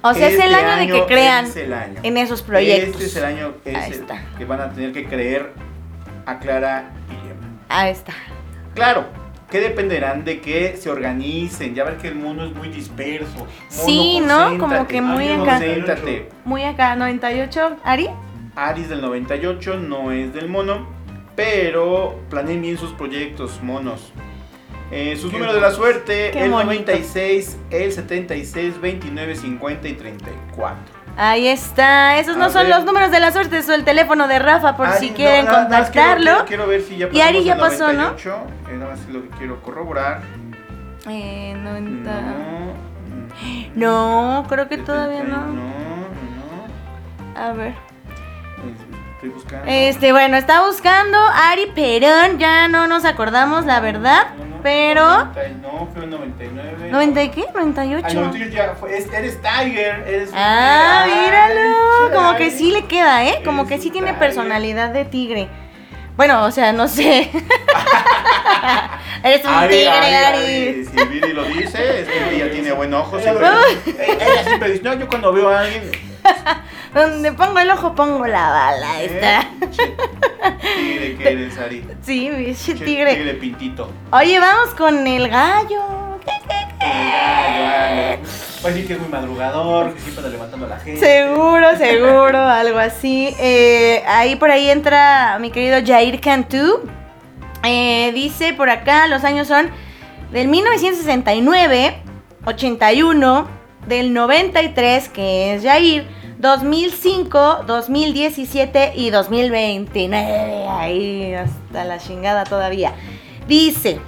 O sea, es el Este año de que crean es el año. en esos proyectos. Este es el año es Ahí el está. que van a tener que creer a Clara y Emma. Ahí está. Claro, que dependerán de que se organicen. Ya ver que el mundo es muy disperso. Sí, ¿no? Como que muy acá. Muy acá, 98, Ari. Aris del 98 no es del mono, pero planeen bien sus proyectos, monos. Eh, sus Qué números de la suerte, Qué el bonito. 96, el 76, 29, 50 y 34. Ahí está. Esos no A son ver. los números de la suerte, es el teléfono de Rafa por si Ari, quieren no, nada más quiero- contactarlo. Quiero, quiero ver si ya Y Ari ya pasó, ¿no? 98, eh, nada más es lo que quiero corroborar. Eh, 90. No. No, creo que todavía 70, no. No, no. A ver. Estoy buscando. Este, bueno, está buscando Ari Perón. Ya no nos acordamos, la verdad. Pero. 90, no, fue el 99. ¿90 y qué? Ah, no, 98. tuyo ya fue- es- eres Tiger. Eres Ah, míralo. Como que sí le queda, ¿eh? Como que sí tiene tiger. personalidad de tigre. Bueno, o sea, no sé. Eres un Ari, tigre, Ari, Ari. Si Viri lo dice, es que ella tiene buen ojo. Siempre, ella siempre dice, no, yo cuando veo a alguien... Donde pongo el ojo, pongo la bala. Está. eh, tigre que eres, Ari. Sí, Che, tigre. Tigre pintito. Oye, vamos con el gallo. Va a decir que es muy madrugador, que siempre anda levantando a la gente. Seguro, seguro, algo así. Eh, ahí por ahí entra mi querido Jair Cantú. Eh, dice por acá, los años son del 1969, 81, del 93, que es Jair, 2005, 2017 y 2029. Ahí hasta la chingada todavía. Dice,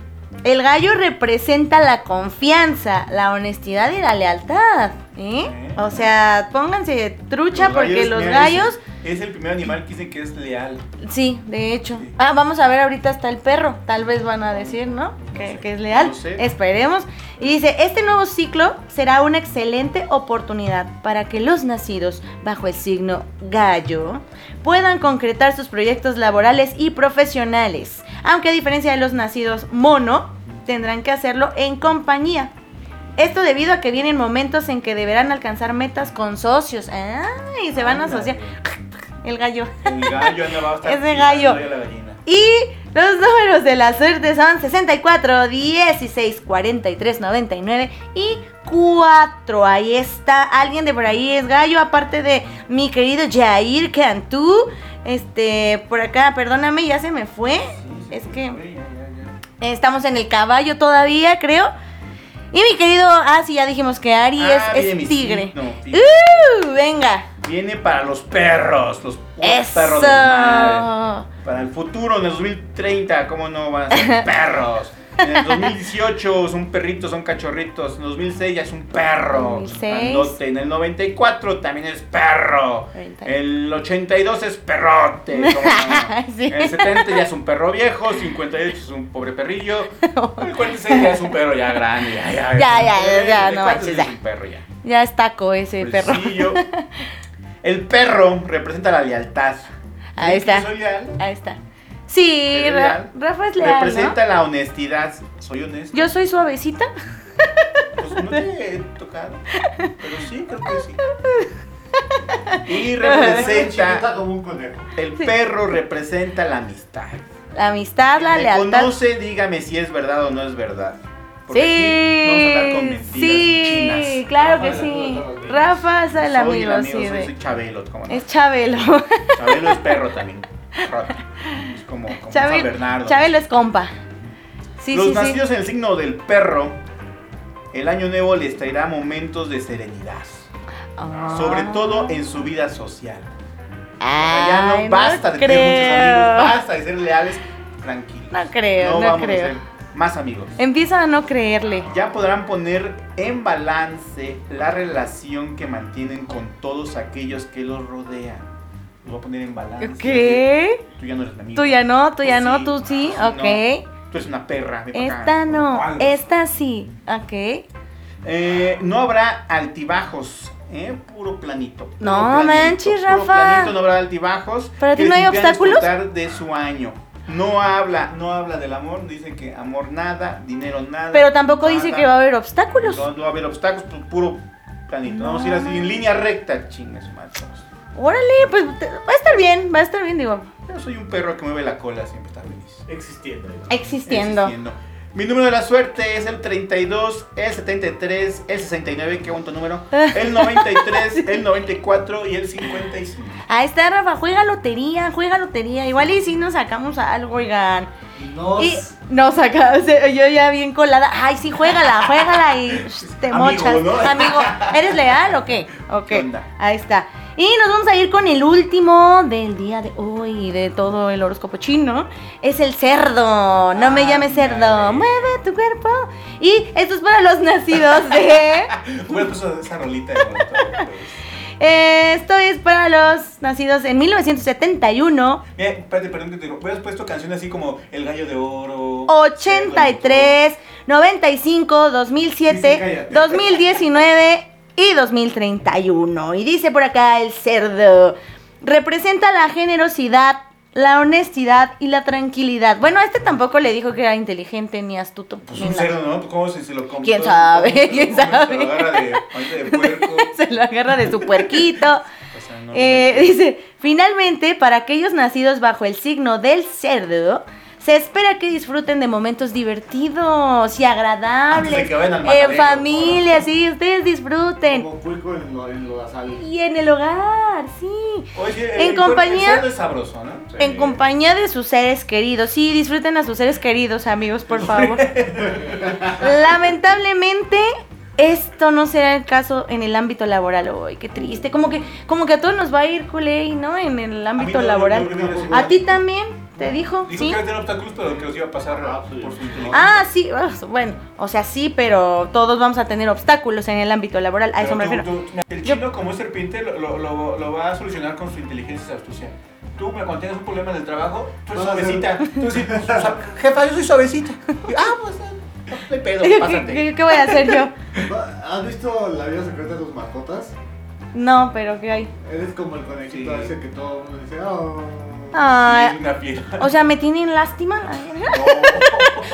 el gallo representa la confianza, la honestidad y la lealtad. ¿eh? O sea, pónganse trucha porque los gallos... es el primer animal que dicen que es leal. Sí, de hecho. Sí. Ah, vamos a ver, ahorita está el perro. Tal vez van a decir, ¿no? Que, sé, que es leal. no sé. Esperemos. Y dice, este nuevo ciclo será una excelente oportunidad para que los nacidos bajo el signo gallo puedan concretar sus proyectos laborales y profesionales. Aunque a diferencia de los nacidos mono, tendrán que hacerlo en compañía. Esto debido a que vienen momentos en que deberán alcanzar metas con socios. Ah, y se van a asociar. El gallo. El gallo anda va a estar Ese gallo. la gallina. Y los números de la suerte son 64, 16, 43, 99 y 4. Ahí está. Alguien de por ahí es gallo, aparte de mi querido Jair Cantú. Este, por acá, perdóname, ya se me fue. Es que Oye, ya, ya, ya. estamos en el caballo todavía, creo. Y mi querido, ah, sí, ya dijimos que Ari Ah, es, tigre. tigre. ¡Uh! Venga. Viene para los perros, los Eso. perros del mal. Para el futuro, en el 2030, ¿cómo no van a ser perros? En el 2018 son perritos, son cachorritos. En el 2006 ya es un perro. 2006. grandote. En el 94 también es perro. 90. El 82 es perrote. ¿cómo no? Sí. En el 70 ya es un perro viejo. 58 es un pobre perrillo. En el 46 ya es un perro ya grande. Ya, ya, Ya, ya, ya, no 44 manches, ya es ya. un perro ya. Ya es taco ese perro. El perro representa la lealtad. Ahí ¿Ven que está. Soy leal. Ahí está. Sí, ¿Eres Ra- leal? Rafa es leal, Representa la honestidad. Soy honesto. Yo soy suavecita. Pues no te he tocado. Pero sí, creo que sí. Y representa. Chiquita como un conejo. El perro representa la amistad. La amistad, la me lealtad. conoce, dígame si es verdad o no es verdad. Porque Sí, aquí vamos a hablar con mentiras sí, chinas. claro que sí. Rafa es el soy amigo, el sí. amigo, soy, Chabelo, ¿cómo no? Es Chabelo. Chabelo es perro también. Es como, como San Chabelo, Bernardo. Chabelo es compa. Sí, Los sí, sí. nacidos en el signo del perro, el año nuevo les traerá momentos de serenidad. Ah. Sobre todo en su vida social. Sea, ya Ay, no basta de tener muchos amigos, basta de ser leales, tranquilos. No creo, no vamos creo. a ser más amigos. Empieza a no creerle. Ya podrán poner en balance la relación que mantienen con todos aquellos que los rodean. Lo voy a poner en balance. ¿Qué? Tú ya no eres mi amigo. Tú ya no, tú ya Tú no, tú sí, No, ok. Tú eres una perra. para acá. Esta no, esta sí, ok. Eh, no habrá altibajos. ¿eh? Puro planito. puro No planito, manches, puro Rafa. planito, no habrá altibajos. ¿Para ti no hay obstáculos? de su año. No habla, no habla del amor, dice que amor nada, dinero nada. Pero tampoco dice que va a haber obstáculos. No, no va a haber obstáculos, pu- puro planito. Vamos a ir así en línea recta, chingas, machos. Órale, pues te- va a estar bien, va a estar bien, digo, Yo soy un perro que mueve la cola, siempre está feliz. Existiendo. existiendo. Existiendo. Mi número de la suerte es el 32, el 73, el 69, qué bonito número, el 93, el 94 y el 55. Ahí está, Rafa, juega lotería, juega lotería. Igual y si nos sacamos algo, oigan. Nos... Y nos sacamos, yo ya bien colada. Ay, sí, juégala, juégala y te Amigo, mochas. ¿no? Amigo, ¿eres leal o qué? Ok, ¿Qué onda? ahí está. Y nos vamos a ir con el último del día de hoy, de todo el horóscopo chino. Es el cerdo. No me llames cerdo. Mueve tu cuerpo. Y esto es para los nacidos de. Hubiera puesto esa rolita de pues. Esto es para los nacidos en 1971. Mira, espérate, perdón que te digo. Hubieras puesto canciones así como El Gallo de Oro. 83, 95, 2007, Sí, sí, cállate. 2019 y 2031. Y dice por acá el cerdo. Representa la generosidad, la honestidad y la tranquilidad. Bueno, a este tampoco le dijo que era inteligente ni astuto. Pues un cerdo, ¿no? ¿Cómo se, se lo come? ¿Quién todo? sabe? ¿Cómo se ¿Quién come? sabe? Se lo agarra de, de puerco. Se lo agarra de su puerquito. O sea, no, Eh, dice, finalmente, para aquellos nacidos bajo el signo del cerdo, se espera que disfruten de momentos divertidos y agradables. Antes de que vayan al en familia, sí, ustedes disfruten. Como pulco en lo, en lo. Y en el hogar, sí. Oye, En el- compañía- El es sabroso, ¿no? Sí. En compañía de sus seres queridos. Sí, disfruten a sus seres queridos, amigos, por favor. Lamentablemente, esto no será el caso en el ámbito laboral hoy. Qué triste. Como que, como que a todos nos va a ir culé, ¿no? En el ámbito no, laboral. ¿A ti también? ¿Te dijo? Dijo ¿Sí? que iba a tener obstáculos, pero que los iba a pasar Ah, sí. por su. Ah, sí, bueno, o sea, sí, pero todos vamos a tener obstáculos en el ámbito laboral, a eso Pero me tú- refiero. tú- el chino, como es serpiente, lo, lo, lo- lo va a solucionar con su inteligencia y astucia. Tú, cuando tienes un problema en el trabajo, tú eres suavecita. Tú sí, jefa, yo soy suavecita. Ah, pues, no, no hay pedo, ¿Qué, pásate. qué- qué voy a hacer yo? ¿Has visto la vida secreta de tus mascotas? No, pero ¿qué hay? Eres como el conejito Sí. ese que todo el mundo dice, oh. Es Ay, una fiera. o sea, ¿me tienen lástima? No.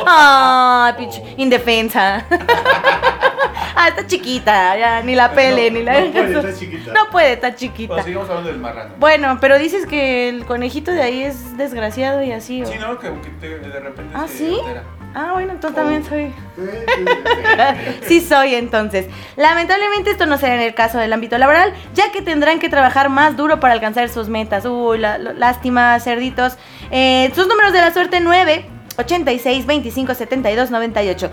Ay, pinche indefensa. ah, está chiquita, ya, ni la pele, No, ni la... no puede, está chiquita. No puede, está Bueno, chiquita. sigamos hablando del marrano. Bueno, pero dices que el conejito de ahí es desgraciado y así. ¿o? Sí, ¿no? Que, que te- de repente ¿Ah, se sí? altera. Ah, bueno, tú también soy... Sí, soy entonces. Lamentablemente esto no será en el caso del ámbito laboral, ya que tendrán que trabajar más duro para alcanzar sus metas. Uy, la- la- lástima, cerditos. Eh, sus números de la suerte 9, 86, 25, 72, 98.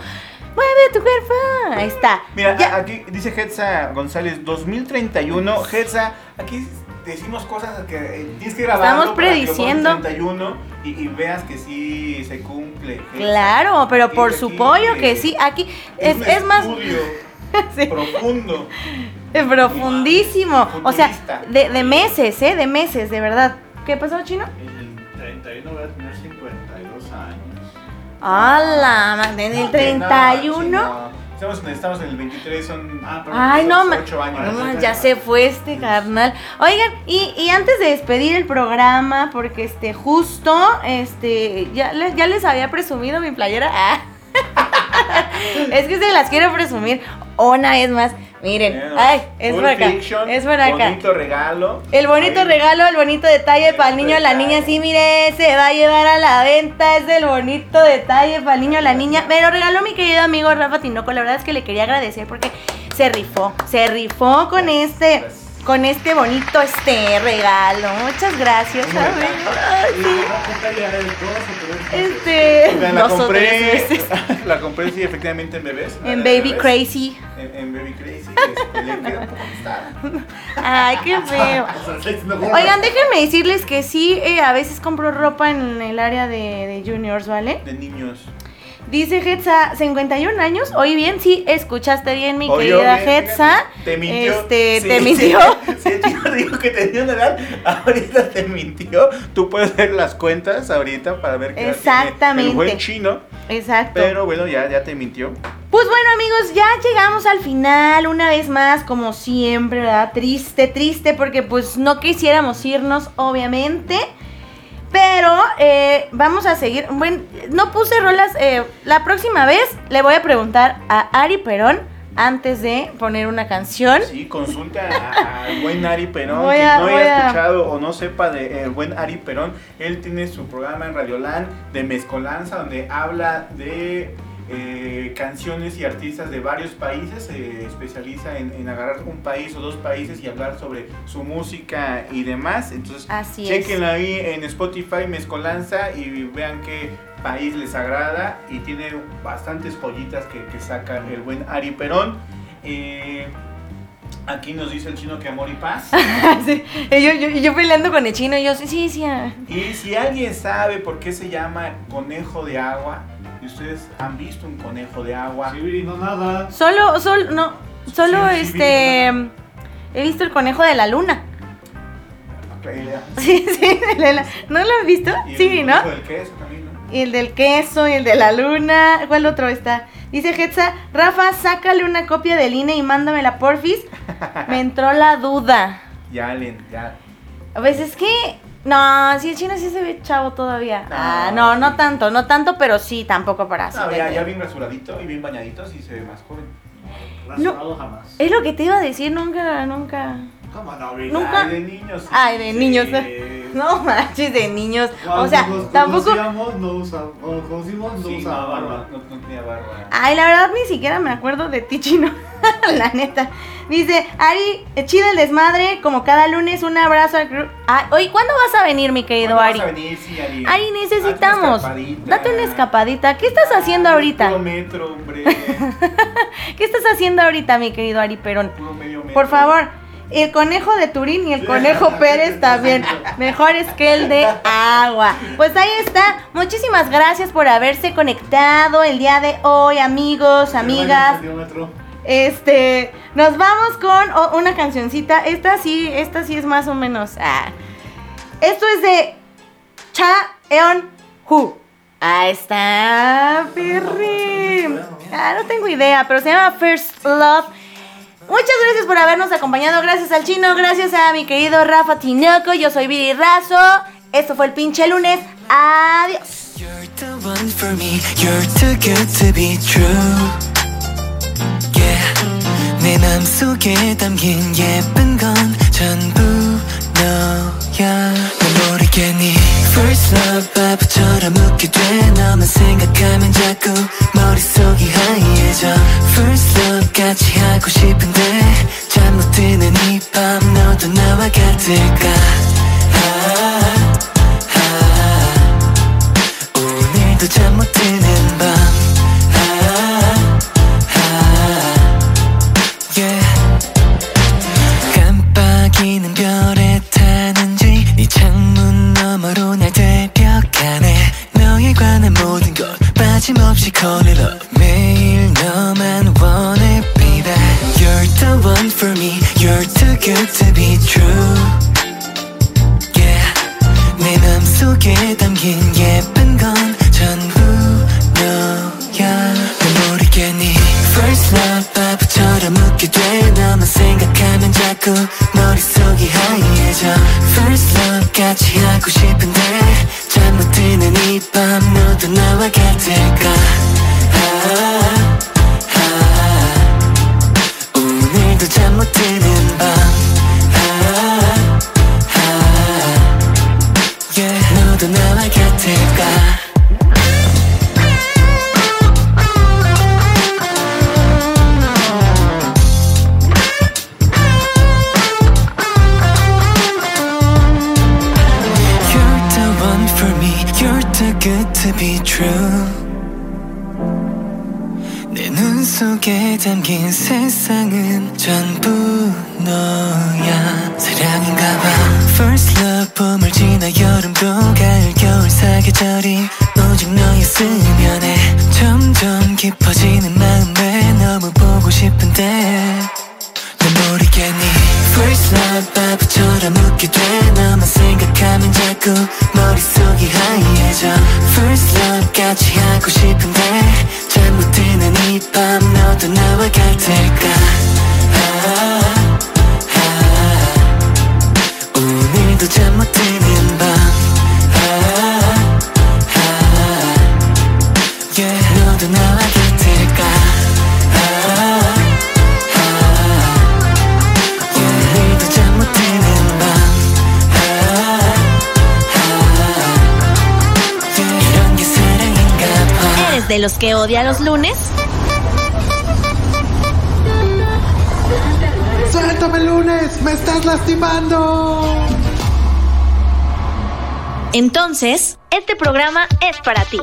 Mueve tu cuerpo. Ahí está. Mira, Ya. aquí dice Hetza González, 2031. Hetza, aquí decimos cosas que eh, tienes que grabar. Estamos prediciendo. 2031 y, y veas que sí se cumple. Claro, pero Aquí- por su pollo que eh, sí, aquí es, un es más Sí. profundo. eh, profundísimo. O sea, Futurista. de, de meses, ¿eh? De meses, de verdad. ¿Qué pasó, chino? En el 31 voy a tener 52 años. ¡Hala! En el 31. No, Estamos, en- estamos en el 23, son Ah, Ay, no, ma- 8 años. no, ya se fue este carnal. Oigan, y, y antes de despedir el programa, porque este, justo, este, ya, ya les había presumido mi playera. Ah. es que se las quiero presumir una vez más. Miren, Bueno, ay, es por acá. Fiction, Es por acá. Bonito regalo. El bonito Ahí. regalo, el bonito detalle para el niño o la niña. Sí, mire, se va a llevar a la venta. Es el bonito detalle para el niño o la niña. Me lo regaló mi querido amigo Rafa Tinoco. La verdad es que le quería agradecer porque se rifó. Se rifó con este. Con este bonito este regalo. Muchas gracias, amigo. Ay, sí. Este. La compré, la compré sí efectivamente en bebés. En Baby bebés. Crazy. En, en Baby Crazy, este, le queda un poco ajustada. Ay, qué feo. Oigan, déjenme decirles que sí, eh, a veces compro ropa en el área de, de juniors, ¿vale? De niños. Dice Hetza, 51 años. Oye bien, sí, escuchaste bien, mi querida bien, Hetza. Te mintió. Este, Sí, te mintió. Sí, el chico dijo que tenía una edad. Ahorita te mintió. Tú puedes ver las cuentas ahorita para ver qué Exactamente. El buen chino. Exacto. Pero bueno, ya, ya te mintió. Pues bueno, amigos, ya llegamos al final, una vez más, como siempre, ¿verdad? Triste, triste, porque pues no quisiéramos irnos, obviamente. Pero eh, vamos a seguir. Bueno, no puse rolas. eh, la próxima vez le voy a preguntar a Ari Perón antes de poner una canción. Sí, consulta al buen Ari Perón. Voy que a- no haya a- escuchado o no sepa de el buen Ari Perón, él tiene su programa en Radioland de Mezcolanza, donde habla de eh, canciones y artistas de varios países. Se especializa en, en agarrar un país o dos países y hablar sobre su música y demás. Entonces, Así es. chequenla ahí en Spotify, Mezcolanza, y vean qué país les agrada. Y tiene bastantes joyitas que, que saca el buen Ari Perón. Eh, aquí nos dice el chino que amor y paz. Sí, yo, yo, yo peleando con el chino y yo, sí, sí, sí. ah. Y si alguien sabe por qué se llama conejo de agua, ustedes han visto un conejo de agua, Sí, no nada. Solo, solo, no, solo Sí, sí, este... He visto el conejo de la luna. Sí, sí, de la- ¿no lo has visto? y el Sí, ¿no? conejo del queso también, ¿no? Y el del queso y el de la luna. ¿Cuál otro está? Dice Hetza, Rafa, sácale una copia del INE y mándamela porfis. Me entró la duda. Ya, Len, ya. A veces que... No, si el chino sí se ve chavo todavía. No, ah, no, no sí. tanto, no tanto, pero sí, tampoco para así. No, de- ya, ya bien rasuradito y bien bañadito, sí se ve más joven. Rasurado jamás. Es lo que te iba a decir, nunca, nunca... ¿Cómo no? Nunca- Ay, de niños. sí. Ay, de niños. No manches, de niños. O sea, nos tampoco... conocíamos, no usaba, cuando conocimos, no Sí, usaba no, barba. no, tenía barba. Ay, la verdad ni siquiera me acuerdo de ti, chino. la neta. Dice, Ari, eh, chido el desmadre, como cada lunes, un abrazo al. Ay, oye, ¿cuándo vas a venir, mi querido ¿Cuándo Ari? vas a venir? Sí, Ari. Ari, necesitamos. Date una escapadita. Date una escapadita. ¿Qué estás haciendo Ay, ahorita? Puro metro, hombre. ¿Qué estás haciendo ahorita, mi querido Ari Perón? Puro medio metro. Por favor, el conejo de Turín y el conejo Pérez también. Mejores que el de agua. Pues ahí está. Muchísimas gracias por haberse conectado el día de hoy, amigos, amigas. Este, nos vamos con una cancioncita. Esta sí, esta sí es más o menos. ah. Esto es de Cha Eon Hu. Ahí está, Pirri. Ah, no tengo idea, pero se llama First Love. Muchas gracias por habernos acompañado. Gracias al chino, gracias a mi querido Rafa Tinoco. Yo soy Viri Razo. Esto fue el pinche lunes. Adiós. You're the one for me. You're too good to be true. Yeah. 내 맘속에 담긴 예쁜 건 전부 너 야. 난 모르게 네 first love 바보처럼 웃게 돼. 너만 생각하면 자꾸 머릿속이 하얘져. first love 같이 하고 싶은데 잠 못 드는 이 밤 너도 나와 같을까? 아, 아, 오늘도 잠 못 드는 밤 call it up 매일 너만 원해 baby You're the one for me You're too good to be true Yeah 내 맘속에 담긴 예쁜 건 전부 너야 난 모르게 네 First love 바보처럼 웃게 돼 너만 생각하면 자꾸 머릿속이 하얘져 First love 같이 하고 싶은데 묻히는 이밤 모두 나와 같을까 아 Este programa es para ti.